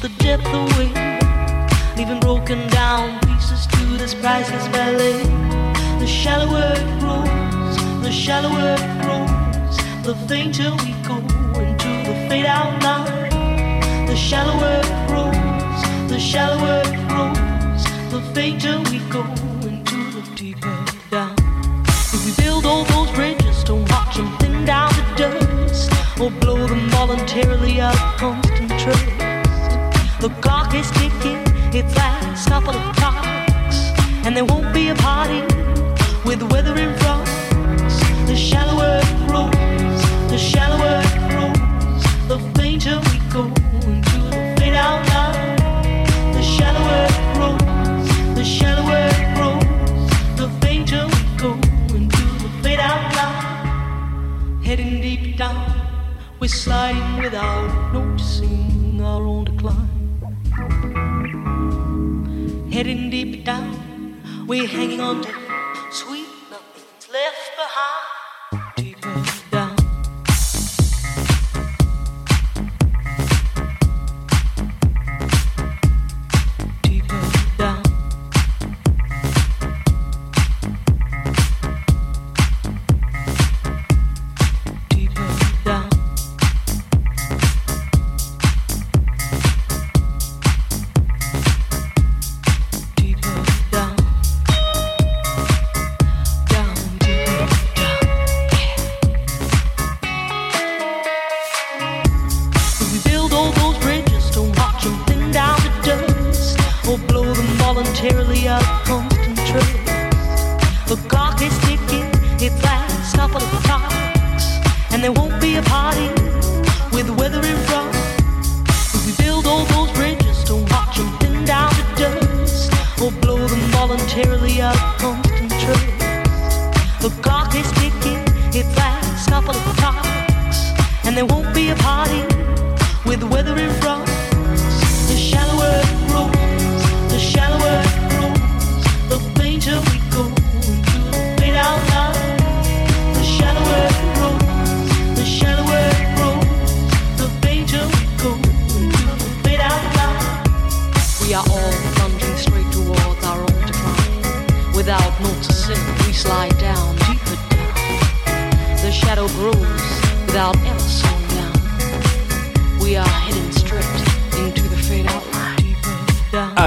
The depth away, leaving broken down pieces to this priceless ballet. The shallower it grows, the shallower it grows, the fainter we go into the fade out line. The shallower it grows, the shallower it grows, the fainter we go into the deeper down. If we build all those bridges, don't watch them thin down to dust, or blow them voluntarily out of constant trust. The clock is ticking, its last couple of clocks, and there won't be a party with weather in front. The shallower it grows, the shallower it grows, the fainter we go into the fade out line. The shallower it grows, the shallower it grows, the fainter we go into the fade out line. Heading deep down, we're sliding without noticing our own decline. Heading deep down, we're hanging on to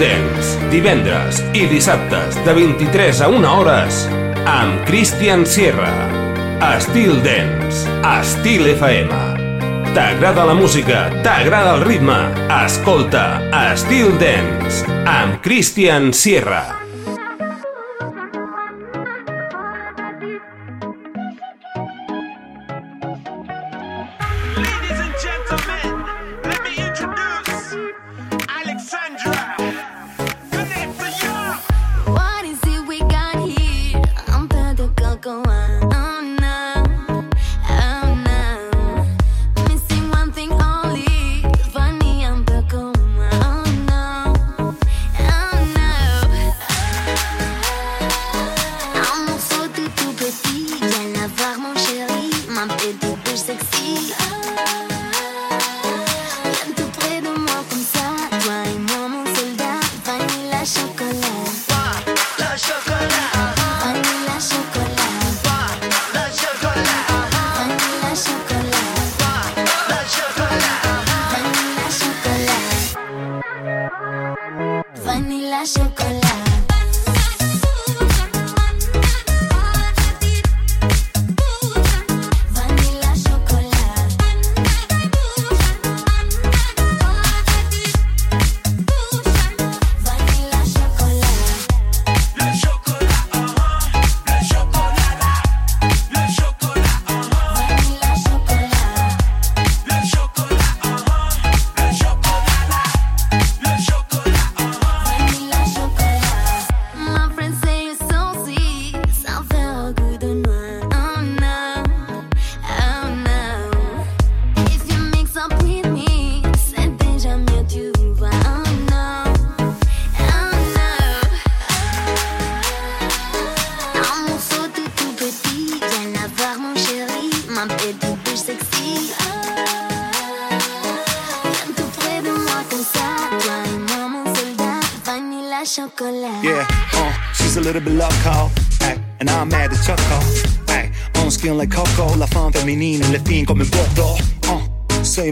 Dance, divendres i dissabtes de 23 a 1 hores amb Christian Sierra. Estil Dance, Estil FM. T'agrada la música, t'agrada el ritme. Escolta Estil Dance amb Christian Sierra.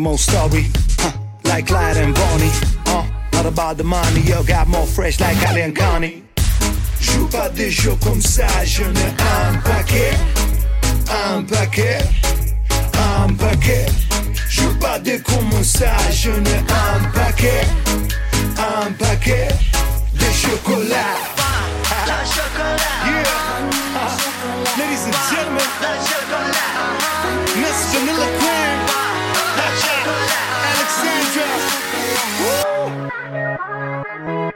same old story. Huh, like Clyde and Bonnie. Uh, not about the money, yo, got more fresh like Ali and Connie. Joue pas des jeux comme ça, je ne un paquet, un paquet, un paquet. Joue pas des comme ça, je ne un paquet, un paquet de chocolat. La chocolat. Yeah. Uh-huh. Ladies and gentlemen, Miss Vanilla Queen. Sandra. Woo!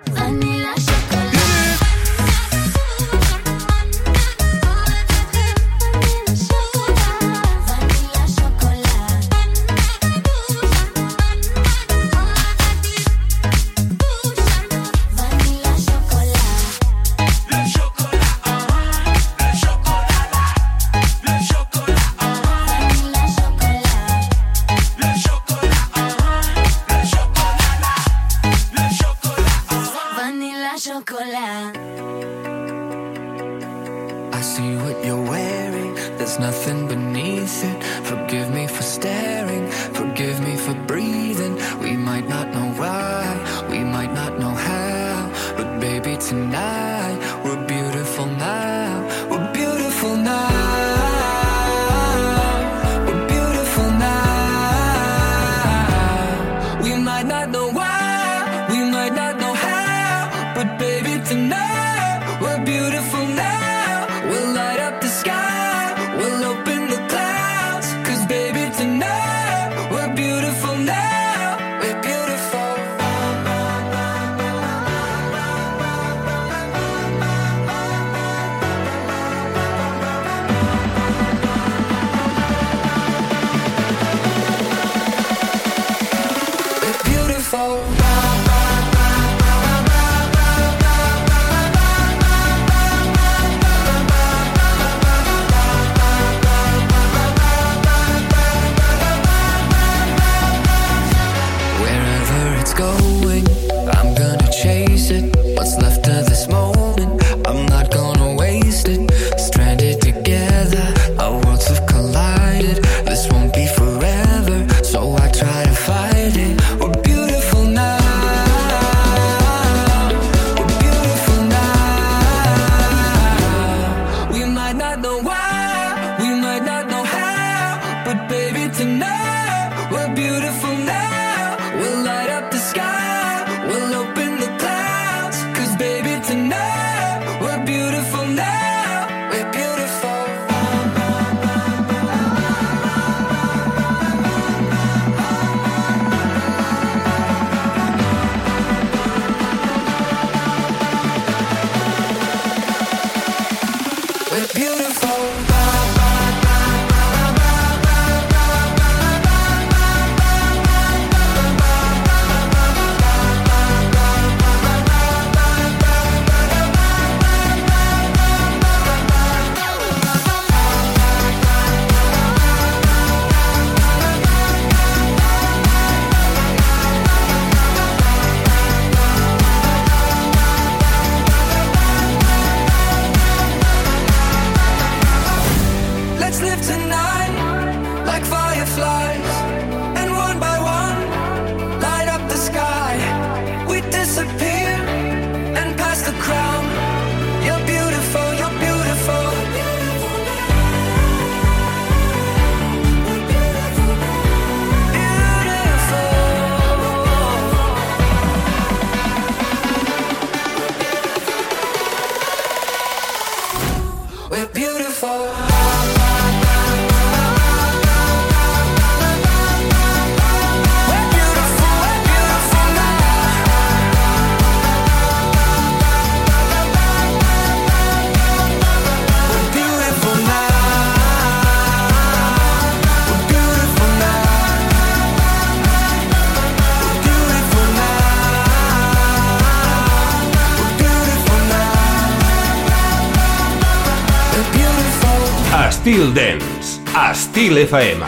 Dance, Styl FM.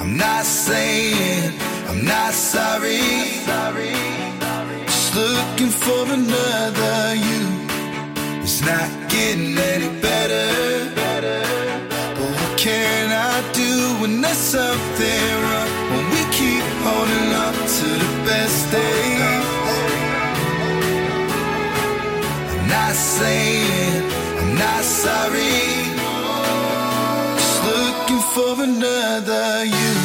I'm not saying I'm not sorry. Just looking for another you. It's not getting any better. But what can I do when there's something wrong? When we keep holding on to the best days. Not saying I'm not sorry. Just looking for another you.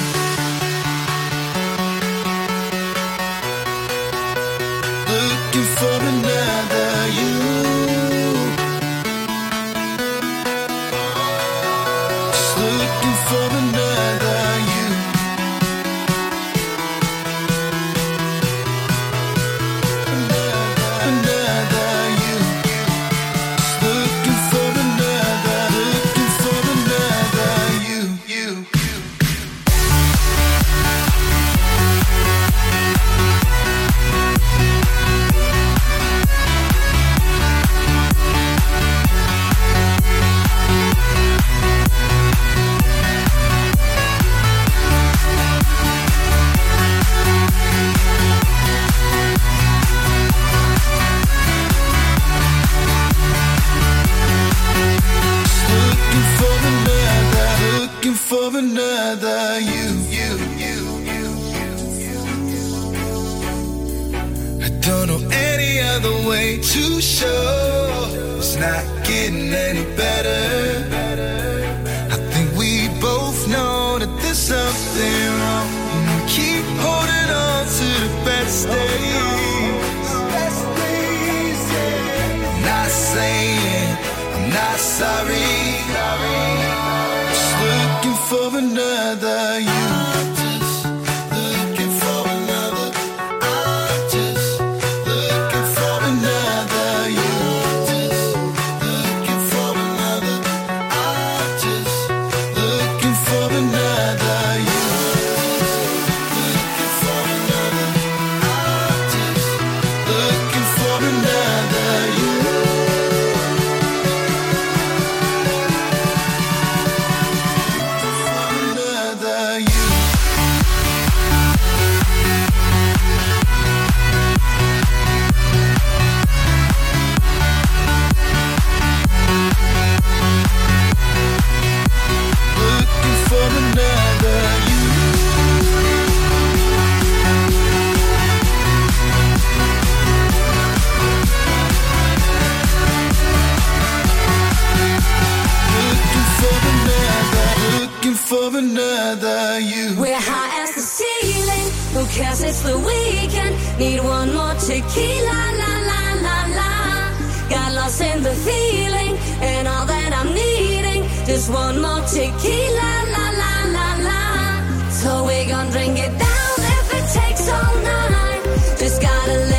Way to show it's not getting any better. I think we both know that there's something wrong. And we keep holding on to the. Best days. I'm not saying I'm not sorry. Just looking for another you. tequila, la la la la. So we gon' drink it down if it takes all night. Just gotta live.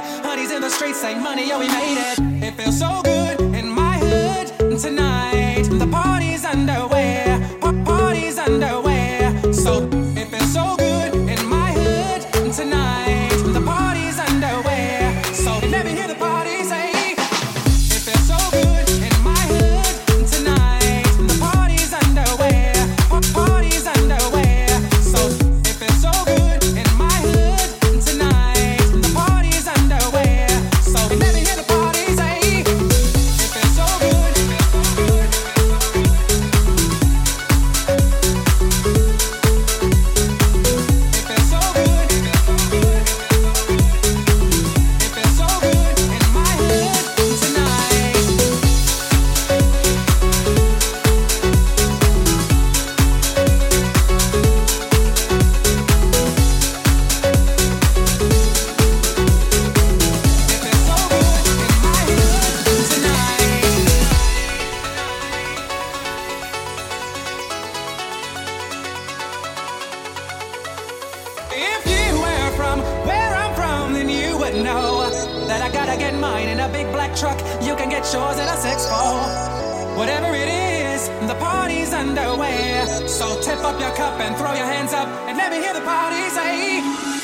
This ain't money, yo, we made it. It feels so good. in a big black truck. You can get yours in a 6-4. Whatever it is, the party's underway. So tip up your cup and throw your hands up and let me hear the party say.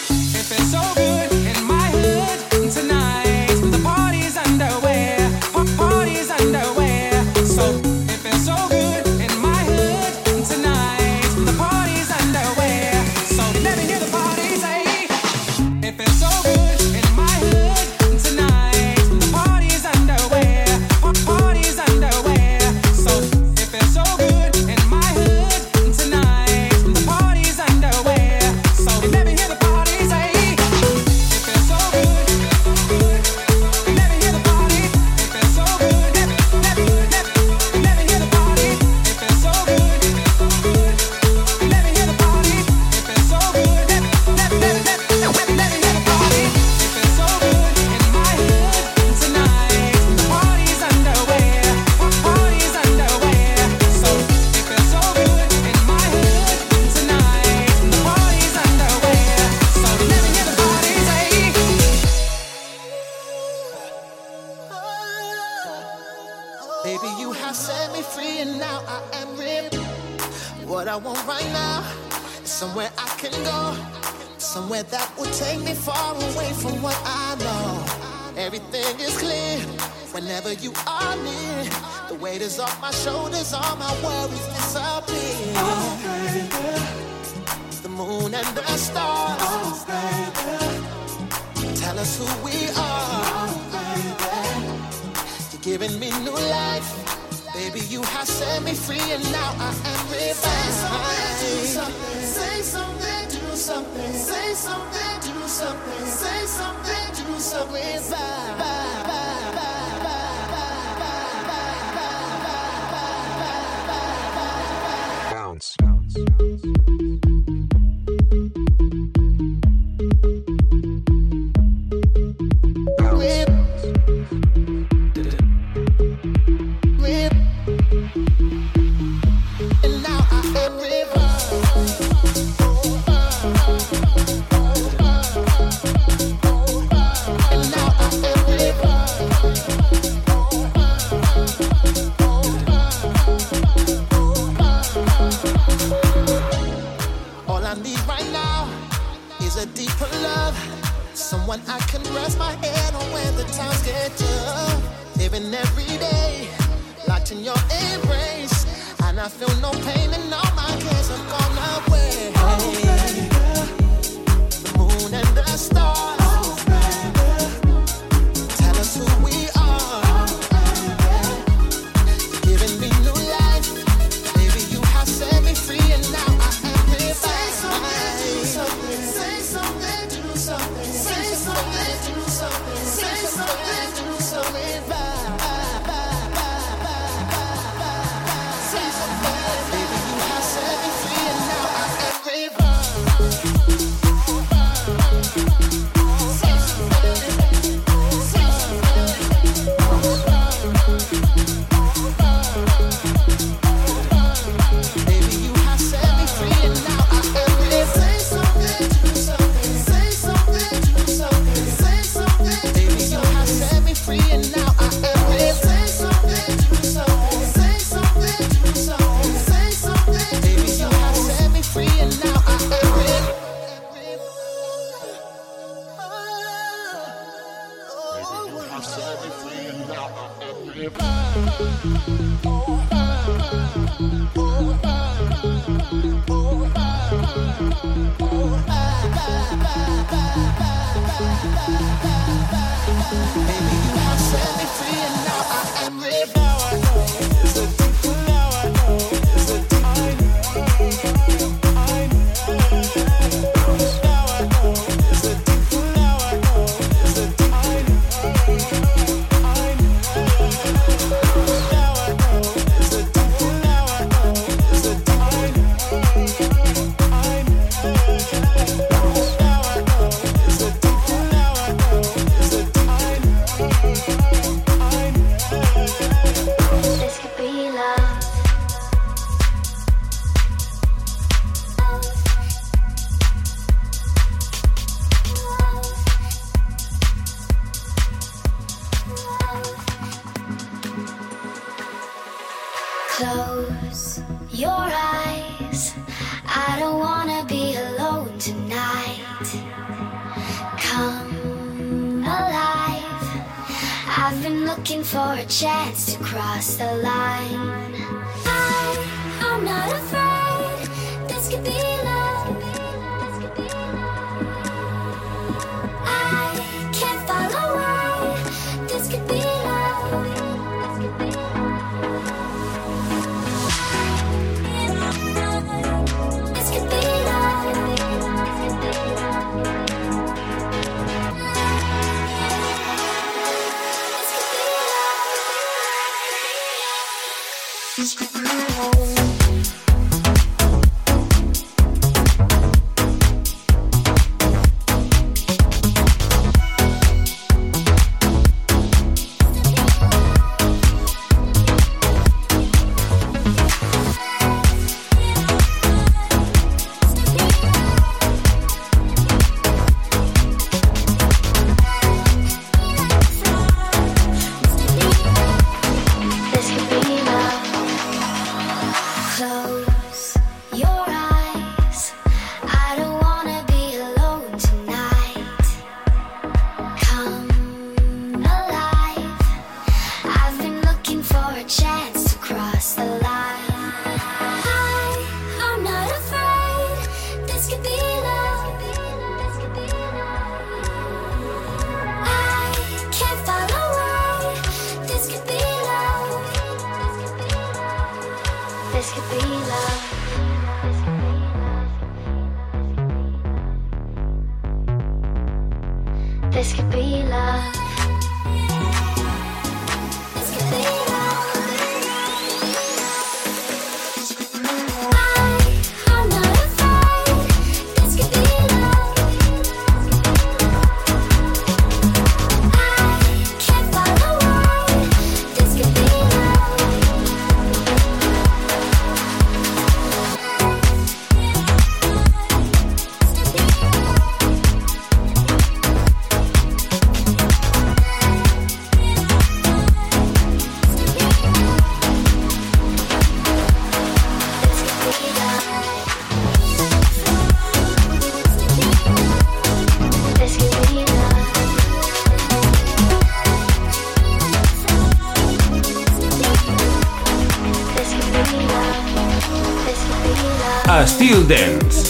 life. Baby, you have set me free, and now I am revived. Say something, do something. Say something, do something. Say something, do something. Say something, do something. Bye. Bye.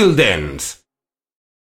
There's a